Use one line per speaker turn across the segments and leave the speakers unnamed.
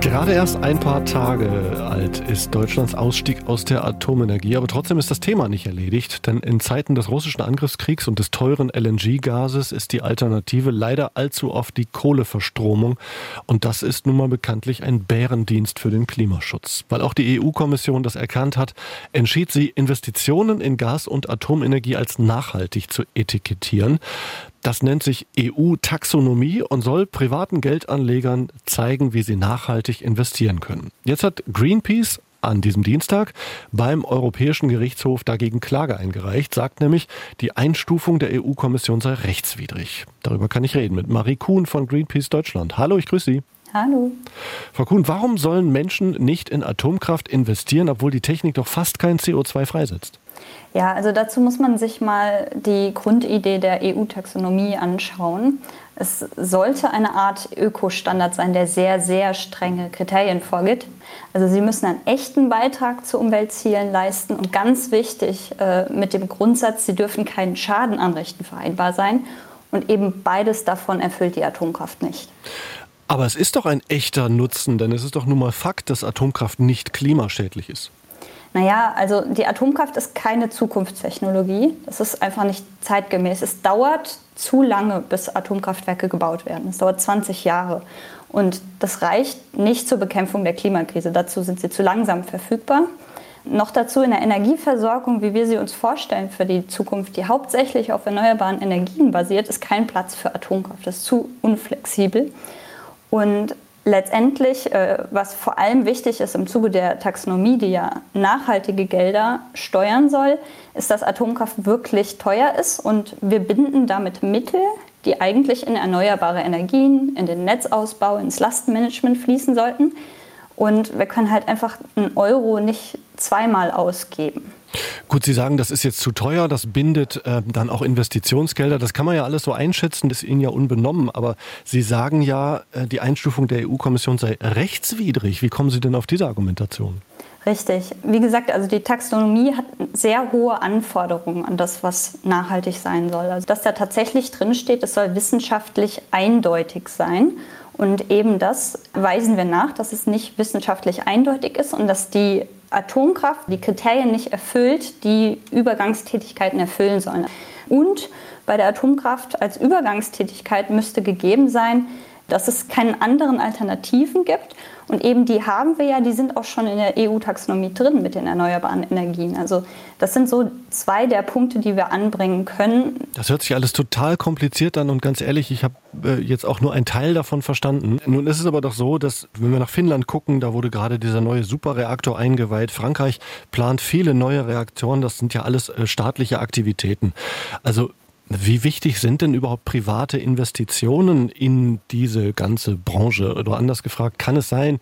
Gerade erst ein paar Tage alt ist Deutschlands Ausstieg aus der Atomenergie, aber trotzdem ist das Thema nicht erledigt, denn in Zeiten des russischen Angriffskriegs und des teuren LNG-Gases ist die Alternative leider allzu oft die Kohleverstromung und das ist nun mal bekanntlich ein Bärendienst für den Klimaschutz. Weil auch die EU-Kommission das erkannt hat, entschied sie, Investitionen in Gas- und Atomenergie als nachhaltig zu etikettieren. Das nennt sich EU-Taxonomie und soll privaten Geldanlegern zeigen, wie sie nachhaltig investieren können. Jetzt hat Greenpeace an diesem Dienstag beim Europäischen Gerichtshof dagegen Klage eingereicht, sagt nämlich, die Einstufung der EU-Kommission sei rechtswidrig. Darüber kann ich reden mit Marie Kuhn von Greenpeace Deutschland. Hallo, ich grüße Sie.
Hallo.
Frau Kuhn, warum sollen Menschen nicht in Atomkraft investieren, obwohl die Technik doch fast kein CO2 freisetzt?
Ja, also dazu muss man sich mal die Grundidee der EU-Taxonomie anschauen. Es sollte eine Art Ökostandard sein, der sehr, sehr strenge Kriterien vorgibt. Also Sie müssen einen echten Beitrag zu Umweltzielen leisten und ganz wichtig äh, mit dem Grundsatz, Sie dürfen keinen Schaden anrichten, vereinbar sein. Und eben beides davon erfüllt die Atomkraft nicht.
Aber es ist doch ein echter Nutzen, denn es ist doch nun mal Fakt, dass Atomkraft nicht klimaschädlich ist.
Naja, also die Atomkraft ist keine Zukunftstechnologie. Das ist einfach nicht zeitgemäß. Es dauert zu lange, bis Atomkraftwerke gebaut werden. Es dauert 20 Jahre. Und das reicht nicht zur Bekämpfung der Klimakrise. Dazu sind sie zu langsam verfügbar. Noch dazu in der Energieversorgung, wie wir sie uns vorstellen für die Zukunft, die hauptsächlich auf erneuerbaren Energien basiert, ist kein Platz für Atomkraft. Das ist zu unflexibel. Und letztendlich, äh, was vor allem wichtig ist im Zuge der Taxonomie, die ja nachhaltige Gelder steuern soll, ist, dass Atomkraft wirklich teuer ist und wir binden damit Mittel, die eigentlich in erneuerbare Energien, in den Netzausbau, ins Lastenmanagement fließen sollten. Und wir können halt einfach einen Euro nicht zweimal ausgeben.
Gut, Sie sagen, das ist jetzt zu teuer, das bindet äh, dann auch Investitionsgelder. Das kann man ja alles so einschätzen, das ist Ihnen ja unbenommen. Aber Sie sagen ja, äh, die Einstufung der EU-Kommission sei rechtswidrig. Wie kommen Sie denn auf diese Argumentation?
Richtig. Wie gesagt, also die Taxonomie hat sehr hohe Anforderungen an das, was nachhaltig sein soll. Also dass da tatsächlich drinsteht, es soll wissenschaftlich eindeutig sein. Und eben das weisen wir nach, dass es nicht wissenschaftlich eindeutig ist und dass die Atomkraft die Kriterien nicht erfüllt, die Übergangstätigkeiten erfüllen sollen. Und bei der Atomkraft als Übergangstätigkeit müsste gegeben sein, dass es keine anderen Alternativen gibt. Und eben die haben wir ja, die sind auch schon in der EU-Taxonomie drin mit den erneuerbaren Energien. Also das sind so zwei der Punkte, die wir anbringen können.
Das hört sich alles total kompliziert an und ganz ehrlich, ich habe äh, jetzt auch nur einen Teil davon verstanden. Nun ist es aber doch so, dass wenn wir nach Finnland gucken, da wurde gerade dieser neue Superreaktor eingeweiht. Frankreich plant viele neue Reaktoren, das sind ja alles äh, staatliche Aktivitäten. Also wie wichtig sind denn überhaupt private Investitionen in diese ganze Branche? Oder anders gefragt, kann es sein,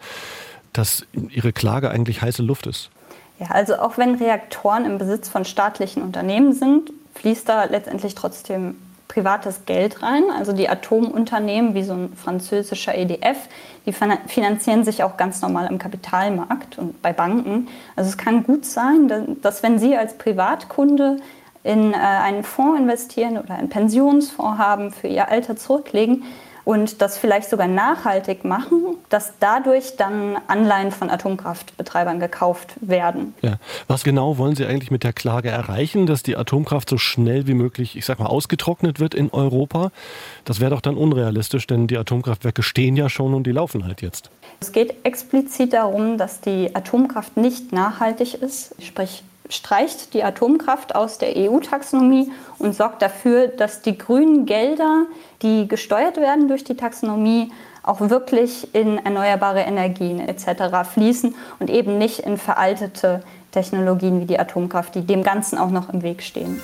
dass Ihre Klage eigentlich heiße Luft ist?
Ja, also auch wenn Reaktoren im Besitz von staatlichen Unternehmen sind, fließt da letztendlich trotzdem privates Geld rein. Also die Atomunternehmen wie so ein französischer EDF, die finanzieren sich auch ganz normal im Kapitalmarkt und bei Banken. Also es kann gut sein, dass wenn Sie als Privatkunde in äh, einen Fonds investieren oder einen Pensionsfonds haben, für ihr Alter zurücklegen und das vielleicht sogar nachhaltig machen, dass dadurch dann Anleihen von Atomkraftbetreibern gekauft werden.
Ja. Was genau wollen Sie eigentlich mit der Klage erreichen, dass die Atomkraft so schnell wie möglich, ich sag mal, ausgetrocknet wird in Europa? Das wäre doch dann unrealistisch, denn die Atomkraftwerke stehen ja schon und die laufen halt jetzt.
Es geht explizit darum, dass die Atomkraft nicht nachhaltig ist, sprich streicht die Atomkraft aus der EU-Taxonomie und sorgt dafür, dass die grünen Gelder, die gesteuert werden durch die Taxonomie, auch wirklich in erneuerbare Energien etc. fließen und eben nicht in veraltete Technologien wie die Atomkraft, die dem Ganzen auch noch im Weg stehen.